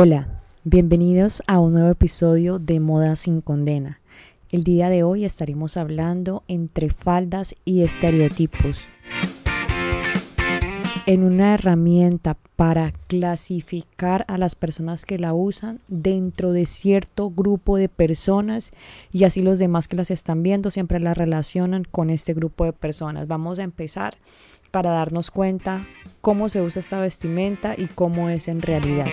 Hola, bienvenidos a un nuevo episodio de Moda sin Condena. El día de hoy estaremos hablando entre faldas y estereotipos. En una herramienta para clasificar a las personas que la usan dentro de cierto grupo de personas y así los demás que las están viendo siempre la relacionan con este grupo de personas. Vamos a empezar para darnos cuenta cómo se usa esta vestimenta y cómo es en realidad.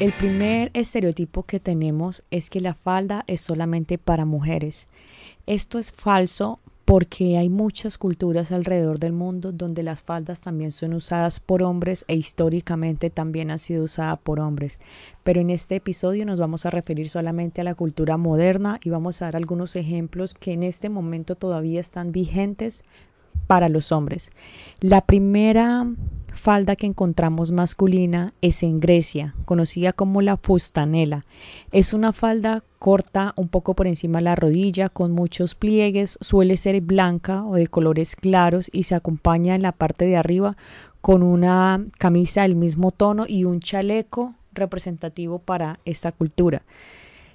El primer estereotipo que tenemos es que la falda es solamente para mujeres. Esto es falso porque hay muchas culturas alrededor del mundo donde las faldas también son usadas por hombres e históricamente también han sido usadas por hombres. Pero en este episodio nos vamos a referir solamente a la cultura moderna y vamos a dar algunos ejemplos que en este momento todavía están vigentes para los hombres. La primera falda que encontramos masculina es en Grecia, conocida como la fustanela. Es una falda corta un poco por encima de la rodilla, con muchos pliegues, suele ser blanca o de colores claros y se acompaña en la parte de arriba con una camisa del mismo tono y un chaleco representativo para esta cultura.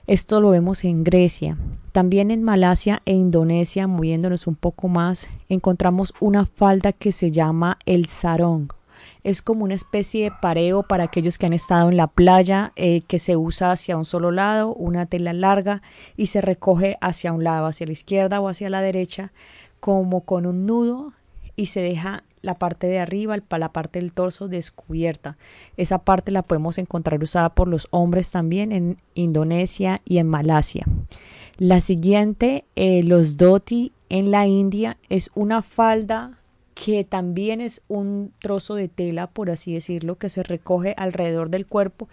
Esto lo vemos en Grecia. También en Malasia e Indonesia, moviéndonos un poco más, encontramos una falda que se llama el sarong. Es como una especie de pareo para aquellos que han estado en la playa, eh, que se usa hacia un solo lado, una tela larga y se recoge hacia un lado, hacia la izquierda o hacia la derecha, como con un nudo y se deja la parte de arriba, la parte del torso descubierta. Esa parte la podemos encontrar usada por los hombres también en Indonesia y en Malasia. La siguiente, eh, los dhoti en la India, es una falda que también es un trozo de tela, por así decirlo, que se recoge alrededor del cuerpo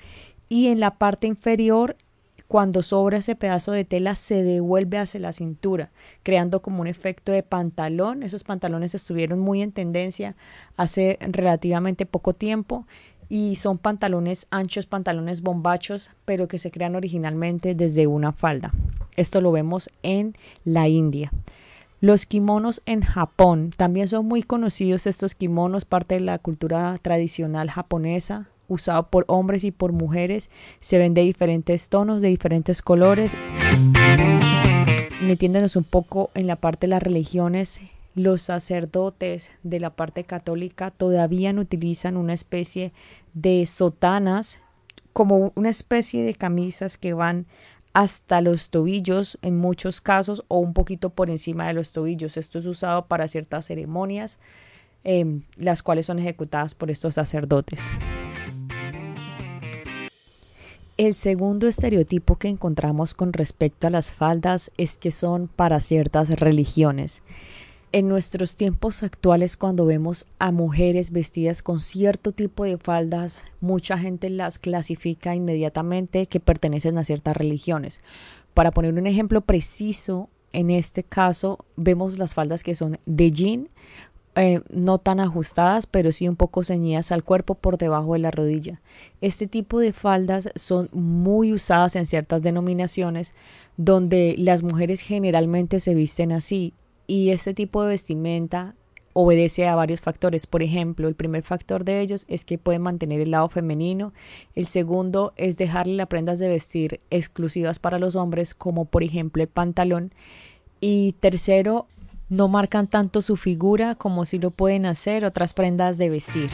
y en la parte inferior cuando sobra ese pedazo de tela se devuelve hacia la cintura, creando como un efecto de pantalón. Esos pantalones estuvieron muy en tendencia hace relativamente poco tiempo y son pantalones anchos, pantalones bombachos, pero que se crean originalmente desde una falda. Esto lo vemos en la India. Los kimonos en Japón también son muy conocidos estos kimonos, parte de la cultura tradicional japonesa, usado por hombres y por mujeres. Se ven de diferentes tonos, de diferentes colores. Metiéndonos un poco en la parte de las religiones, los sacerdotes de la parte católica todavía utilizan una especie de sotanas como una especie de camisas que van hasta los tobillos en muchos casos o un poquito por encima de los tobillos. Esto es usado para ciertas ceremonias, em, las cuales son ejecutadas por estos sacerdotes. El segundo estereotipo que encontramos con respecto a las faldas es que son para ciertas religiones. En nuestros tiempos actuales, cuando vemos a mujeres vestidas con cierto tipo de faldas, mucha gente las clasifica inmediatamente que pertenecen a ciertas religiones. Para poner un ejemplo preciso, en este caso vemos las faldas que son de jean eh, no tan ajustadas, pero sí un poco ceñidas al cuerpo por debajo de la rodilla. Este tipo de faldas son muy usadas en ciertas denominaciones donde las mujeres generalmente se visten así y este tipo de vestimenta obedece a varios factores. Por ejemplo, el primer factor de ellos es que pueden mantener el lado femenino. El segundo es dejarle las prendas de vestir exclusivas para los hombres, como por ejemplo el pantalón. Y tercero, no marcan tanto su figura como si lo pueden hacer otras prendas de vestir.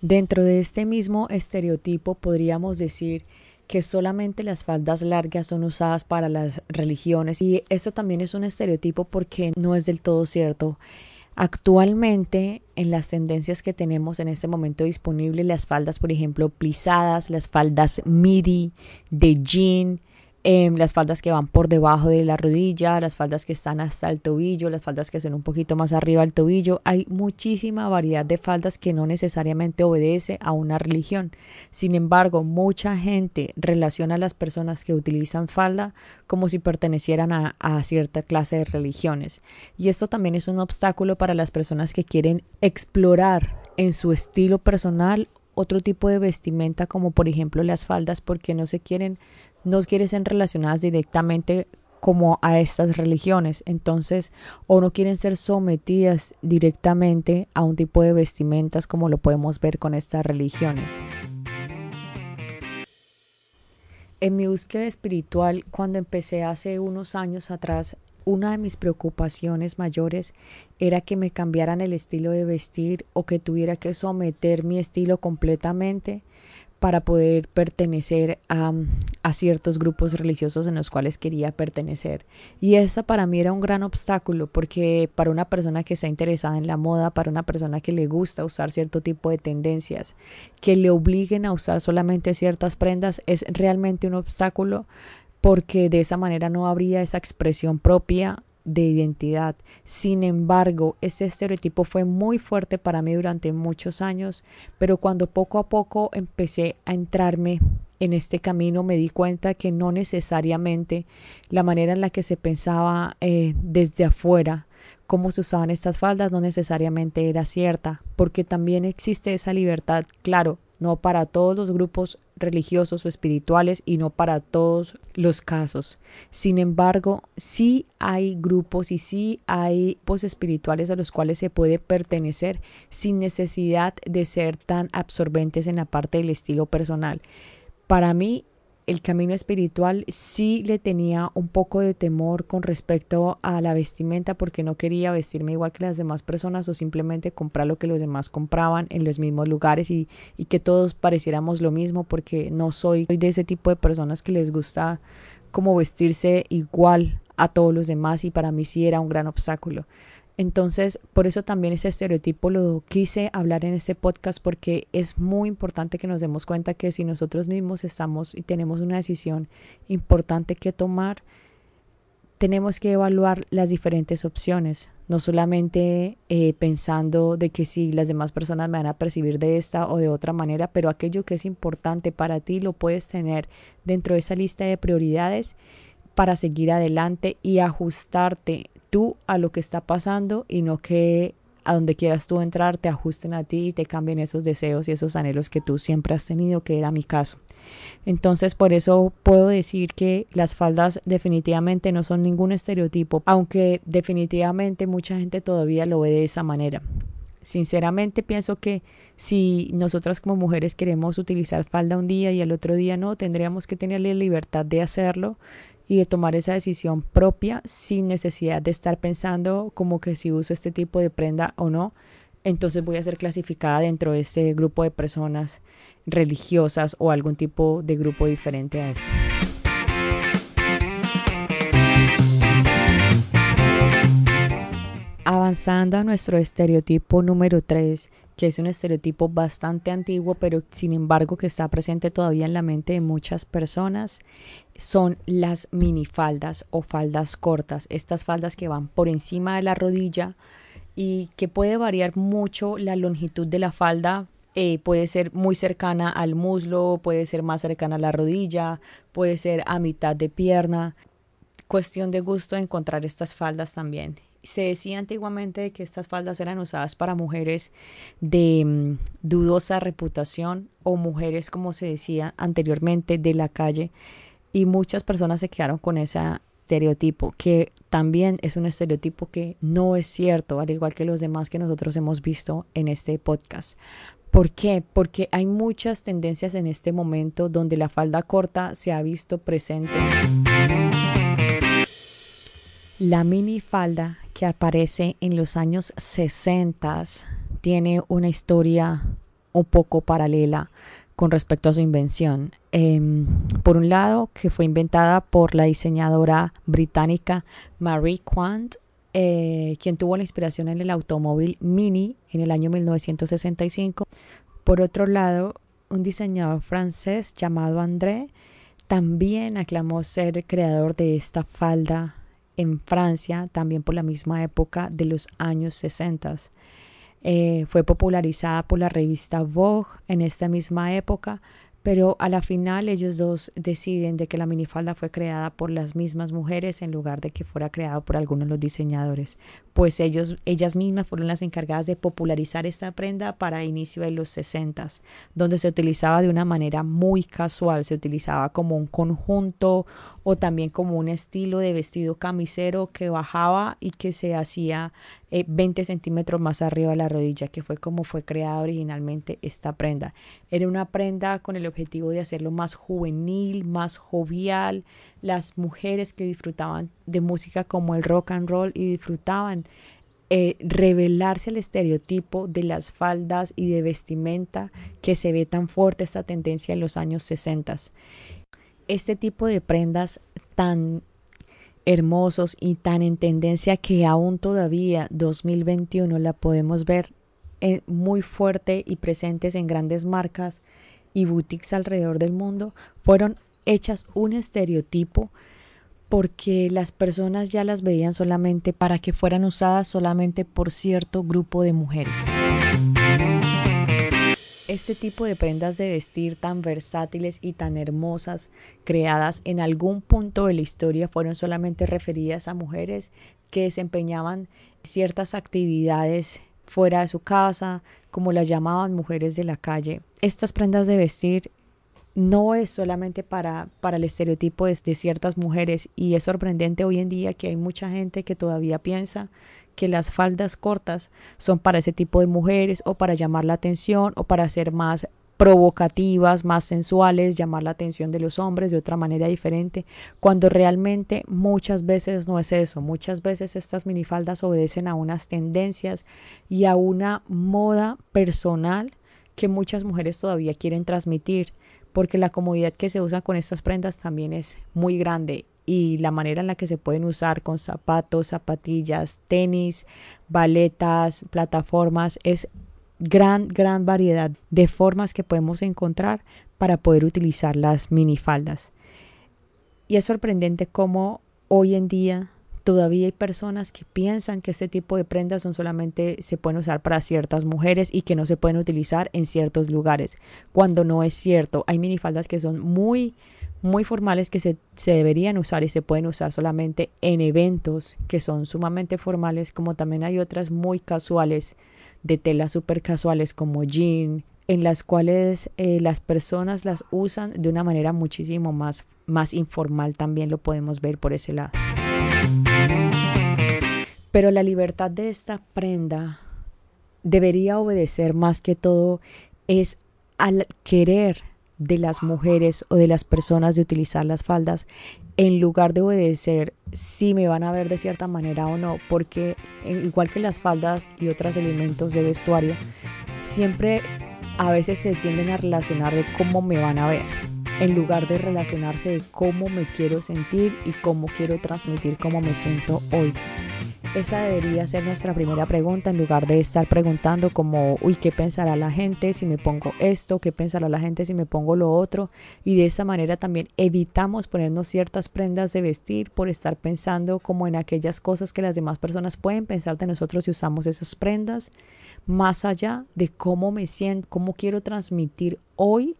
Dentro de este mismo estereotipo podríamos decir que solamente las faldas largas son usadas para las religiones y esto también es un estereotipo porque no es del todo cierto. Actualmente, en las tendencias que tenemos en este momento disponible, las faldas, por ejemplo, plisadas, las faldas midi, de jean, Em, las faldas que van por debajo de la rodilla, las faldas que están hasta el tobillo, las faldas que son un poquito más arriba del tobillo. Hay muchísima variedad de faldas que no necesariamente obedece a una religión. Sin embargo, mucha gente relaciona a las personas que utilizan falda como si pertenecieran a, a cierta clase de religiones. Y esto también es un obstáculo para las personas que quieren explorar en su estilo personal otro tipo de vestimenta como por ejemplo las faldas porque no se quieren no quieren ser relacionadas directamente como a estas religiones. Entonces, o no quieren ser sometidas directamente a un tipo de vestimentas como lo podemos ver con estas religiones. En mi búsqueda espiritual, cuando empecé hace unos años atrás, una de mis preocupaciones mayores era que me cambiaran el estilo de vestir o que tuviera que someter mi estilo completamente para poder pertenecer a, ciertos grupos religiosos en los cuales quería pertenecer. Y esa para mí era un gran obstáculo porque para una persona que está interesada en la moda, para una persona que le gusta usar cierto tipo de tendencias, que le obliguen a usar solamente ciertas prendas, es realmente un obstáculo porque de esa manera no habría esa expresión propia de identidad. Sin embargo, ese estereotipo fue muy fuerte para mí durante muchos años, pero cuando poco a poco empecé a entrarme en este camino me di cuenta que no necesariamente la manera en la que se pensaba eh, desde afuera cómo se usaban estas faldas no necesariamente era cierta, porque también existe esa libertad, claro, no para todos los grupos religiosos o espirituales y no para todos los casos. Sin embargo, sí hay grupos y sí hay grupos espirituales a los cuales se puede pertenecer sin necesidad de ser tan absorbentes en la parte del estilo personal. Para mí, el camino espiritual sí le tenía un poco de temor con respecto a la vestimenta porque no quería vestirme igual que las demás personas o simplemente comprar lo que los demás compraban en los mismos lugares y, y que todos pareciéramos lo mismo porque no soy de ese tipo de personas que les gusta como vestirse igual a todos los demás y para mí sí era un gran obstáculo. Entonces, por eso también ese estereotipo lo quise hablar en este podcast porque es muy importante que nos demos cuenta que si nosotros mismos estamos y tenemos una decisión importante que tomar, tenemos que evaluar las diferentes opciones, no solamente eh, pensando de que si las demás personas me van a percibir de esta o de otra manera, pero aquello que es importante para ti lo puedes tener dentro de esa lista de prioridades para seguir adelante y ajustarte tú a lo que está pasando y no que a donde quieras tú entrar te ajusten a ti y te cambien esos deseos y esos anhelos que tú siempre has tenido, que era mi caso. Entonces, por eso puedo decir que las faldas definitivamente no son ningún estereotipo, aunque definitivamente mucha gente todavía lo ve de esa manera. Sinceramente pienso que si nosotras como mujeres queremos utilizar falda un día y el otro día no, tendríamos que tener la libertad de hacerlo y de tomar esa decisión propia sin necesidad de estar pensando como que si uso este tipo de prenda o no, entonces voy a ser clasificada dentro de este grupo de personas religiosas o algún tipo de grupo diferente a eso. Avanzando a nuestro estereotipo número 3, que es un estereotipo bastante antiguo, pero sin embargo que está presente todavía en la mente de muchas personas, son las minifaldas o faldas cortas, estas faldas que van por encima de la rodilla y que puede variar mucho la longitud de la falda. Eh, puede ser muy cercana al muslo, puede ser más cercana a la rodilla, puede ser a mitad de pierna. Cuestión de gusto encontrar estas faldas también se decía antiguamente que estas faldas eran usadas para mujeres de mm, dudosa reputación o mujeres, como se decía anteriormente, de la calle. Y muchas personas se quedaron con ese estereotipo, que también es un estereotipo que no es cierto, al igual que los demás que nosotros hemos visto en este podcast. ¿Por qué? Porque hay muchas tendencias en este momento donde la falda corta se ha visto presente. La minifalda que aparece en los años 60 tiene una historia un poco paralela con respecto a su invención. Em, por un lado, que fue inventada por la diseñadora británica Marie Quant, eh, quien tuvo la inspiración en el automóvil Mini en el año 1965. Por otro lado, un diseñador francés llamado André también aclamó ser creador de esta falda en Francia, también por la misma época de los años 60. Eh, fue popularizada por la revista Vogue en esta misma época, pero a la final ellos dos deciden de que la minifalda fue creada por las mismas mujeres en lugar de que fuera creada por algunos de los diseñadores, pues ellos, ellas mismas fueron las encargadas de popularizar esta prenda para inicio de los 60, donde se utilizaba de una manera muy casual, se utilizaba como un conjunto o también como un estilo de vestido camisero que bajaba y que se hacía 20 eh, centímetros más arriba de la rodilla, que fue como fue creada originalmente esta prenda. Era una prenda con el objetivo de hacerlo más juvenil, más jovial. Las mujeres que disfrutaban de música como el rock and roll y disfrutaban eh, revelarse al estereotipo de las faldas y de vestimenta que se ve tan fuerte esta tendencia en los años 60 este tipo de prendas tan hermosos y tan en tendencia que aún todavía 2021 la podemos ver muy fuerte y presentes en grandes marcas y boutiques alrededor del mundo, fueron hechas un estereotipo porque las personas ya las veían solamente para que fueran usadas solamente por cierto grupo de mujeres. Este tipo de prendas de vestir tan versátiles y tan hermosas, creadas en algún punto de la historia, fueron solamente referidas a mujeres que desempeñaban ciertas actividades fuera de su casa, como las llamaban mujeres de la calle. Estas prendas de vestir no es solamente para, para el estereotipo de, de, ciertas mujeres y es sorprendente hoy en día que hay mucha gente que todavía piensa que las faldas cortas son para ese tipo de mujeres o para llamar la atención o para ser más provocativas, más sensuales, llamar la atención de los hombres de otra manera diferente, cuando realmente muchas veces no es eso, muchas veces estas minifaldas obedecen a unas tendencias y a una moda personal que muchas mujeres todavía quieren transmitir, porque la comodidad que se usa con estas prendas también es muy grande y la manera en la que se pueden usar con zapatos, zapatillas, tenis, baletas, plataformas, es gran, gran variedad de formas que podemos encontrar para poder utilizar las minifaldas. Y es sorprendente cómo hoy en día todavía hay personas que piensan que este tipo de prendas son solamente se pueden usar para ciertas mujeres y que no se pueden utilizar en ciertos lugares, cuando no es cierto. Hay minifaldas que son muy muy formales que se, deberían usar y se pueden usar solamente en eventos que son sumamente formales, como también hay otras muy casuales, de telas súper casuales como jean, en las cuales eh, las personas las usan de una manera muchísimo más, más informal, también lo podemos ver por ese lado. Pero la libertad de esta prenda debería obedecer más que todo es al querer de las mujeres o de las personas de utilizar las faldas en lugar de obedecer si me van a ver de cierta manera o no, porque eh, igual que las faldas y otros elementos de vestuario, siempre a veces se tienden a relacionar de cómo me van a ver, en lugar de relacionarse de cómo me quiero sentir y cómo quiero transmitir cómo me siento hoy. Esa debería ser nuestra primera pregunta en lugar de estar preguntando como, uy, ¿qué pensará la gente si me pongo esto? ¿Qué pensará la gente si me pongo lo otro? Y de esa manera también evitamos ponernos ciertas prendas de vestir por estar pensando como en aquellas cosas que las demás personas pueden pensar de nosotros si usamos esas prendas, más allá de cómo me siento, cómo quiero transmitir hoy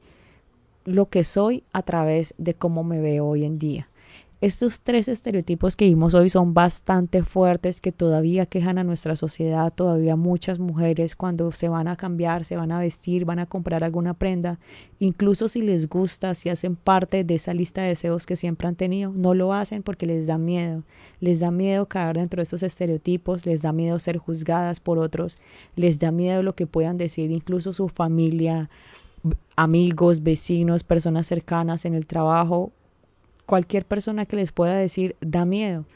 lo que soy a través de cómo me veo hoy en día. Estos tres estereotipos que vimos hoy son bastante fuertes que todavía quejan a nuestra sociedad, todavía muchas mujeres cuando se van a cambiar, se van a vestir, van a comprar alguna prenda, incluso si les gusta, si hacen parte de esa lista de deseos que siempre han tenido, no lo hacen porque les da miedo, les da miedo caer dentro de estos estereotipos, les da miedo ser juzgadas por otros, les da miedo lo que puedan decir incluso su familia, amigos, vecinos, personas cercanas en el trabajo cualquier persona que les pueda decir da miedo.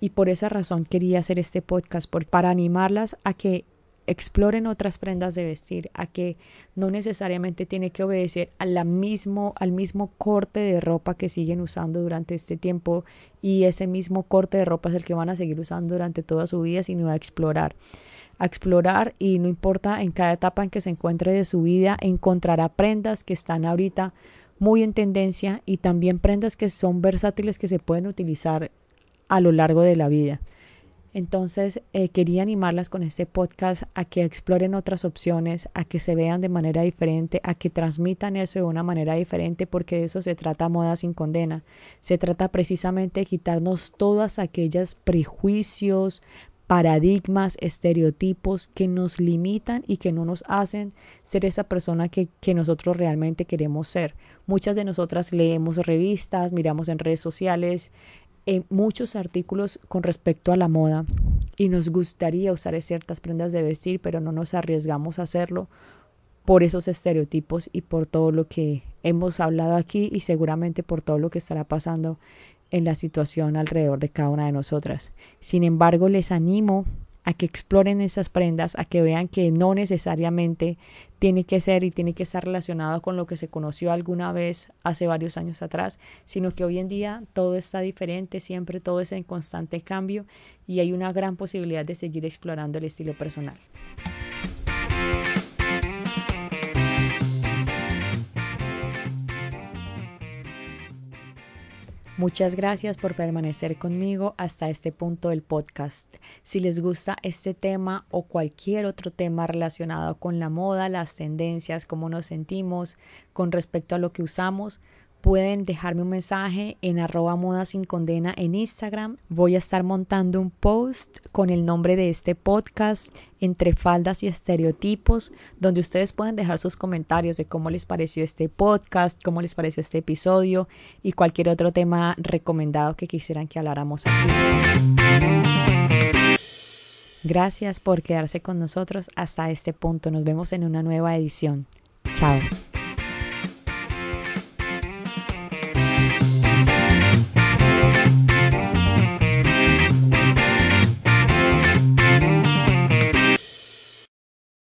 Y por esa razón quería hacer este podcast, para animarlas a que exploren otras prendas de vestir, a que no necesariamente tiene que obedecer a la mismo, al mismo corte de ropa que siguen usando durante este tiempo y ese mismo corte de ropa es el que van a seguir usando durante toda su vida, sino a explorar. A explorar y no importa en cada etapa en que se encuentre de su vida, encontrará prendas que están ahorita muy en tendencia y también prendas que son versátiles que se pueden utilizar a lo largo de la vida. Entonces, eh, quería animarlas con este podcast a que exploren otras opciones, a que se vean de manera diferente, a que transmitan eso de una manera diferente, porque de eso se trata Moda sin Condena. Se trata precisamente de quitarnos todas aquellas prejuicios, paradigmas, estereotipos que nos limitan y que no nos hacen ser esa persona que, que, nosotros realmente queremos ser. Muchas de nosotras leemos revistas, miramos en redes sociales, en muchos artículos con respecto a la moda y nos gustaría usar ciertas prendas de vestir, pero no nos arriesgamos a hacerlo por esos estereotipos y por todo lo que hemos hablado aquí y seguramente por todo lo que estará pasando en la situación alrededor de cada una de nosotras. Sin embargo, les animo a que exploren esas prendas, a que vean que no necesariamente tiene que ser y tiene que estar relacionado con lo que se conoció alguna vez hace varios años atrás, sino que hoy en día todo está diferente, siempre todo es en constante cambio y hay una gran posibilidad de seguir explorando el estilo personal. Muchas gracias por permanecer conmigo hasta este punto del podcast. Si les gusta este tema o cualquier otro tema relacionado con la moda, las tendencias, cómo nos sentimos con respecto a lo que usamos, pueden dejarme un mensaje en arroba moda sin condena en Instagram. Voy a estar montando un post con el nombre de este podcast entre faldas y estereotipos, donde ustedes pueden dejar sus comentarios de cómo les pareció este podcast, cómo les pareció este episodio y cualquier otro tema recomendado que quisieran que habláramos aquí. Gracias por quedarse con nosotros hasta este punto. Nos vemos en una nueva edición. Chao.